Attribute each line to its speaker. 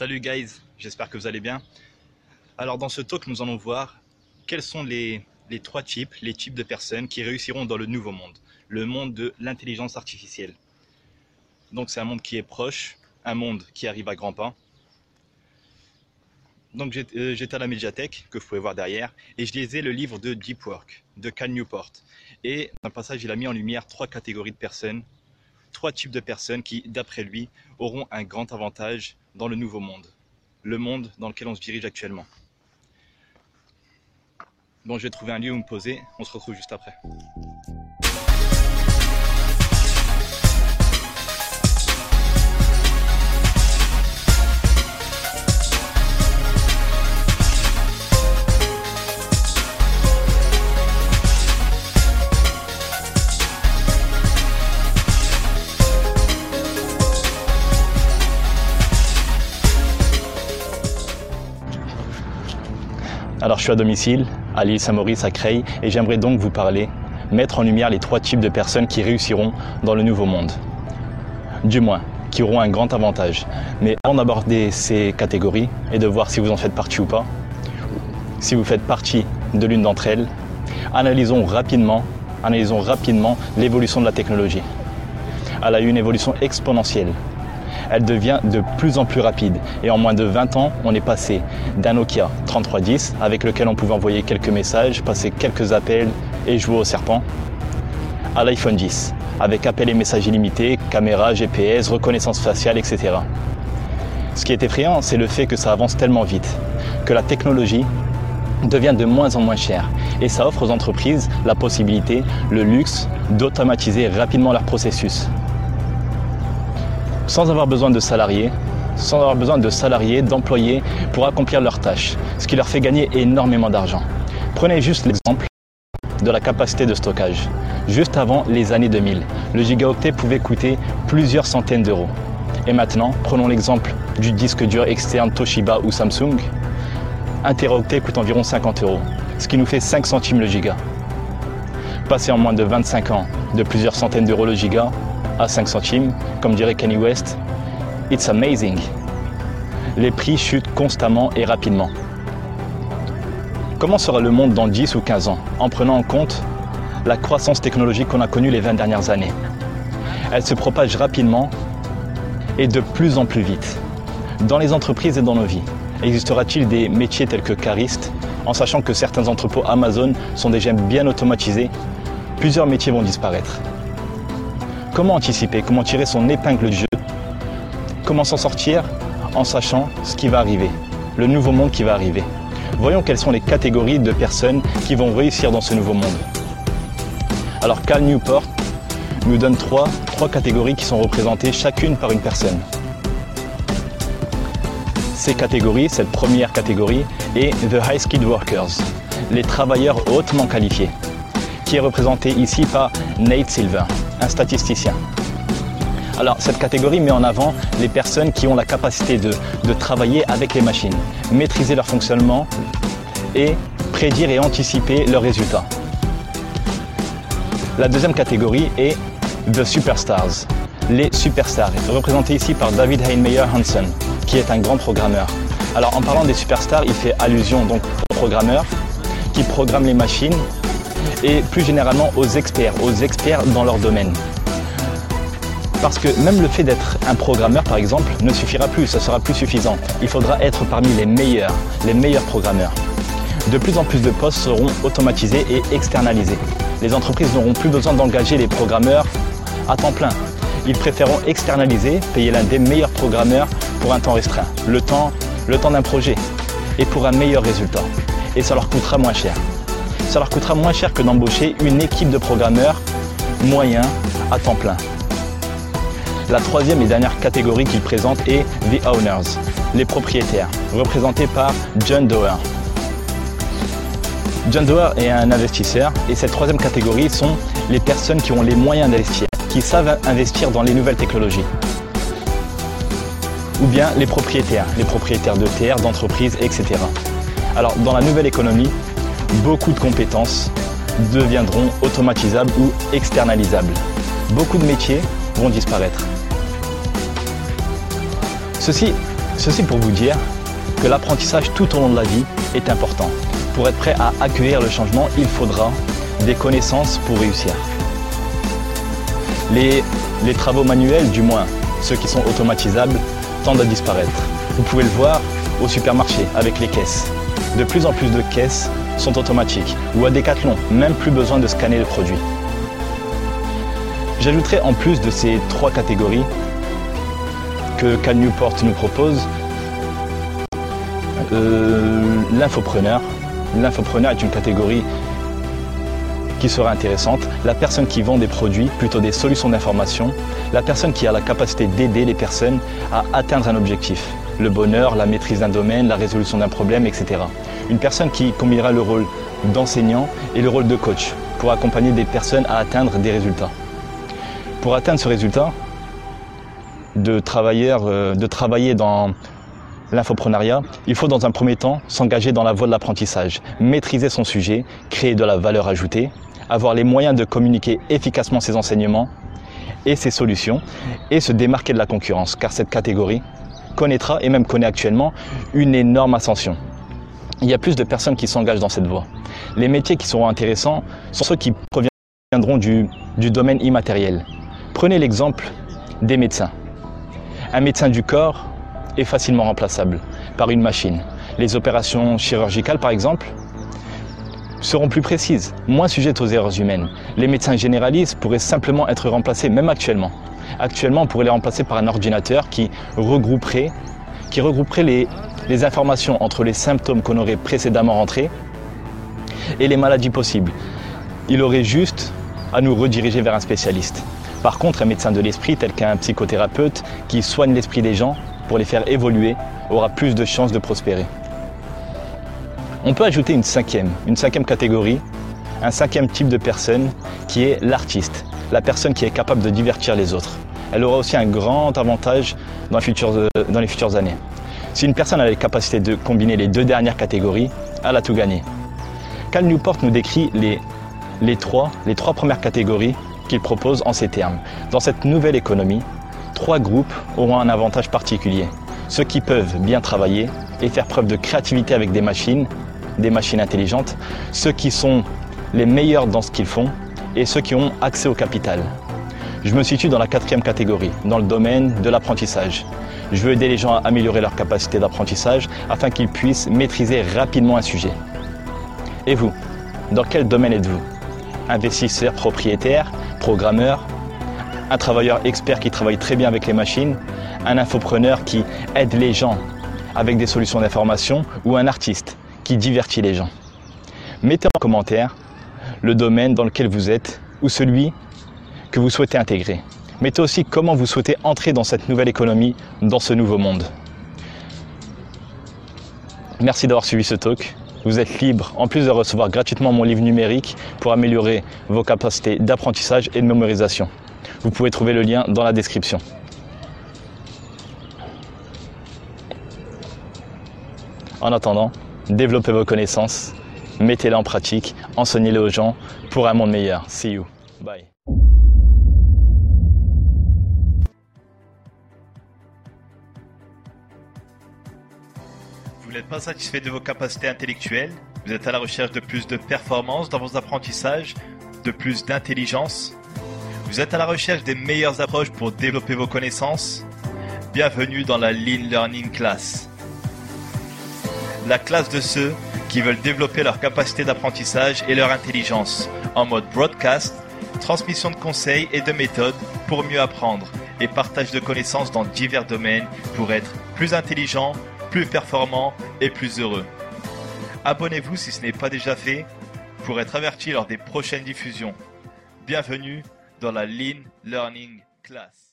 Speaker 1: Salut guys, j'espère que vous allez bien. Alors dans ce talk, nous allons voir quels sont les, les trois types, les types de personnes qui réussiront dans le nouveau monde, le monde de l'intelligence artificielle. Donc c'est un monde qui est proche, un monde qui arrive à grands pas. Donc euh, j'étais à la médiathèque, que vous pouvez voir derrière, et je lisais le livre de Deep Work, de Cal Newport. Et dans un passage, il a mis en lumière trois catégories de personnes, trois types de personnes qui, d'après lui, auront un grand avantage dans le nouveau monde, le monde dans lequel on se dirige actuellement. Bon, je vais trouver un lieu où me poser, on se retrouve juste après. Alors je suis à domicile, à l'île Saint-Maurice, à Creil, et j'aimerais donc vous parler, mettre en lumière les trois types de personnes qui réussiront dans le nouveau monde. Du moins, qui auront un grand avantage. Mais avant d'aborder ces catégories et de voir si vous en faites partie ou pas, si vous faites partie de l'une d'entre elles, analysons rapidement, analysons rapidement l'évolution de la technologie. Elle a eu une évolution exponentielle elle devient de plus en plus rapide. Et en moins de 20 ans, on est passé d'un Nokia 3310 avec lequel on pouvait envoyer quelques messages, passer quelques appels et jouer au serpent, à l'iPhone 10 avec appels et messages illimités, caméra, GPS, reconnaissance faciale, etc. Ce qui est effrayant, c'est le fait que ça avance tellement vite, que la technologie devient de moins en moins chère. Et ça offre aux entreprises la possibilité, le luxe d'automatiser rapidement leur processus sans avoir besoin de salariés, sans avoir besoin de salariés, d'employés pour accomplir leurs tâches, ce qui leur fait gagner énormément d'argent. Prenez juste l'exemple de la capacité de stockage. Juste avant les années 2000, le gigaoctet pouvait coûter plusieurs centaines d'euros. Et maintenant, prenons l'exemple du disque dur externe Toshiba ou Samsung. Un teraoctet coûte environ 50 euros, ce qui nous fait 5 centimes le giga. Passé en moins de 25 ans de plusieurs centaines d'euros le giga, à 5 centimes, comme dirait Kanye West, It's amazing. Les prix chutent constamment et rapidement. Comment sera le monde dans 10 ou 15 ans? En prenant en compte la croissance technologique qu'on a connue les 20 dernières années Elle se propage rapidement et de plus en plus vite. Dans les entreprises et dans nos vies, existera-t-il des métiers tels que caristes En sachant que certains entrepôts Amazon sont déjà bien automatisés, plusieurs métiers vont disparaître. Comment anticiper Comment tirer son épingle du jeu? Comment s'en sortir en sachant ce qui va arriver, le nouveau monde qui va arriver? Voyons quelles sont les catégories de personnes qui vont réussir dans ce nouveau monde. Alors Cal Newport nous donne trois, catégories qui sont représentées chacune par une personne. Ces catégories, cette première catégorie est The High Skilled Workers, les travailleurs hautement qualifiés, qui est représenté ici par Nate Silver statisticien. Alors cette catégorie met en avant les personnes qui ont la capacité de, travailler avec les machines, maîtriser leur fonctionnement et prédire et anticiper leurs résultats. La deuxième catégorie est The Superstars, les superstars, représentés ici par David Heinmeyer Hansen, qui est un grand programmeur. Alors en parlant des superstars, il fait allusion donc aux programmeurs qui programment les machines et plus généralement aux experts, aux experts dans leur domaine. Parce que même le fait d'être un programmeur, par exemple, ne suffira plus, ça sera plus suffisant. Il faudra être parmi les meilleurs, les meilleurs programmeurs. De plus en plus de postes seront automatisés et externalisés. Les entreprises n'auront plus besoin d'engager les programmeurs à temps plein. Ils préféreront externaliser, payer l'un des meilleurs programmeurs pour un temps restreint, le temps, le temps d'un projet, et pour un meilleur résultat. Et ça leur coûtera moins cher ça leur coûtera moins cher que d'embaucher une équipe de programmeurs moyens à temps plein. La troisième et dernière catégorie qu'ils présentent est The Owners, les propriétaires, représentés par John Doerr. John Doerr est un investisseur et cette troisième catégorie sont les personnes qui ont les moyens d'investir, qui savent investir dans les nouvelles technologies. Ou bien les propriétaires, les propriétaires de terres, d'entreprises, etc. Alors dans la nouvelle économie, beaucoup de compétences deviendront automatisables ou externalisables. Beaucoup de métiers vont disparaître. Ceci, pour vous dire que l'apprentissage tout au long de la vie est important. Pour être prêt à accueillir le changement, il faudra des connaissances pour réussir. Les travaux manuels, du moins ceux qui sont automatisables, tendent à disparaître. Vous pouvez le voir au supermarché avec les caisses. De plus en plus de caisses sont automatiques ou à Decathlon, même plus besoin de scanner le produit. J'ajouterai en plus de ces trois catégories que Cal Newport nous propose euh, l'infopreneur. L'infopreneur est une catégorie qui sera intéressante, la personne qui vend des produits, plutôt des solutions d'information, la personne qui a la capacité d'aider les personnes à atteindre un objectif, le bonheur, la maîtrise d'un domaine, la résolution d'un problème, etc. Une personne qui combinera le rôle d'enseignant et le rôle de coach pour accompagner des personnes à atteindre des résultats. Pour atteindre ce résultat, de, euh, de travailler dans l'infoprenariat, il faut dans un premier temps s'engager dans la voie de l'apprentissage, maîtriser son sujet, créer de la valeur ajoutée, avoir les moyens de communiquer efficacement ses enseignements et ses solutions et se démarquer de la concurrence, car cette catégorie connaîtra et même connaît actuellement une énorme ascension. Il y a plus de personnes qui s'engagent dans cette voie. Les métiers qui seront intéressants sont ceux qui proviendront du, du domaine immatériel. Prenez l'exemple des médecins. Un médecin du corps est facilement remplaçable par une machine. Les opérations chirurgicales, par exemple, seront plus précises, moins sujettes aux erreurs humaines. Les médecins généralistes pourraient simplement être remplacés, même actuellement. Actuellement, on pourrait les remplacer par un ordinateur qui regrouperait, les informations entre les symptômes qu'on aurait précédemment rentrés et les maladies possibles. Il aurait juste à nous rediriger vers un spécialiste. Par contre, un médecin de l'esprit, tel qu'un psychothérapeute qui soigne l'esprit des gens pour les faire évoluer, aura plus de chances de prospérer. On peut ajouter une cinquième, une cinquième catégorie, un cinquième type de personne qui est l'artiste, la personne qui est capable de divertir les autres. Elle aura aussi un grand avantage dans les futures, euh, dans les futures années. Si une personne a la capacité de combiner les deux dernières catégories, elle a tout gagné. Cal Newport nous décrit les trois premières catégories qu'il propose en ces termes. Dans cette nouvelle économie, trois groupes auront un avantage particulier. Ceux qui peuvent bien travailler et faire preuve de créativité avec des machines des machines intelligentes, ceux qui sont les meilleurs dans ce qu'ils font et ceux qui ont accès au capital. Je me situe dans la quatrième catégorie, dans le domaine de l'apprentissage. Je veux aider les gens à améliorer leur capacité d'apprentissage afin qu'ils puissent maîtriser rapidement un sujet. Et vous, dans quel domaine êtes-vous? Investisseur propriétaire, programmeur, un travailleur expert qui travaille très bien avec les machines, un infopreneur qui aide les gens avec des solutions d'information ou un artiste qui divertit les gens? Mettez en commentaire le domaine dans lequel vous êtes ou celui que vous souhaitez intégrer. Mettez aussi comment vous souhaitez entrer dans cette nouvelle économie, dans ce nouveau monde? Merci d'avoir suivi ce talk. Vous êtes libre, en plus de recevoir gratuitement mon livre numérique pour améliorer vos capacités d'apprentissage et de mémorisation. Vous pouvez trouver le lien dans la description. En attendant, développez vos connaissances, mettez-les en pratique, enseignez-les aux gens pour un monde meilleur. See you. Bye.
Speaker 2: Vous n'êtes pas satisfait de vos capacités intellectuelles? Vous êtes à la recherche de plus de performance dans vos apprentissages, de plus d'intelligence? Vous êtes à la recherche des meilleures approches pour développer vos connaissances? Bienvenue dans la Lean Learning Class la classe de ceux qui veulent développer leur capacité d'apprentissage et leur intelligence en mode broadcast, transmission de conseils et de méthodes pour mieux apprendre et partage de connaissances dans divers domaines pour être plus intelligent, plus performant et plus heureux. Abonnez-vous si ce n'est pas déjà fait pour être averti lors des prochaines diffusions. Bienvenue dans la Lean Learning Class.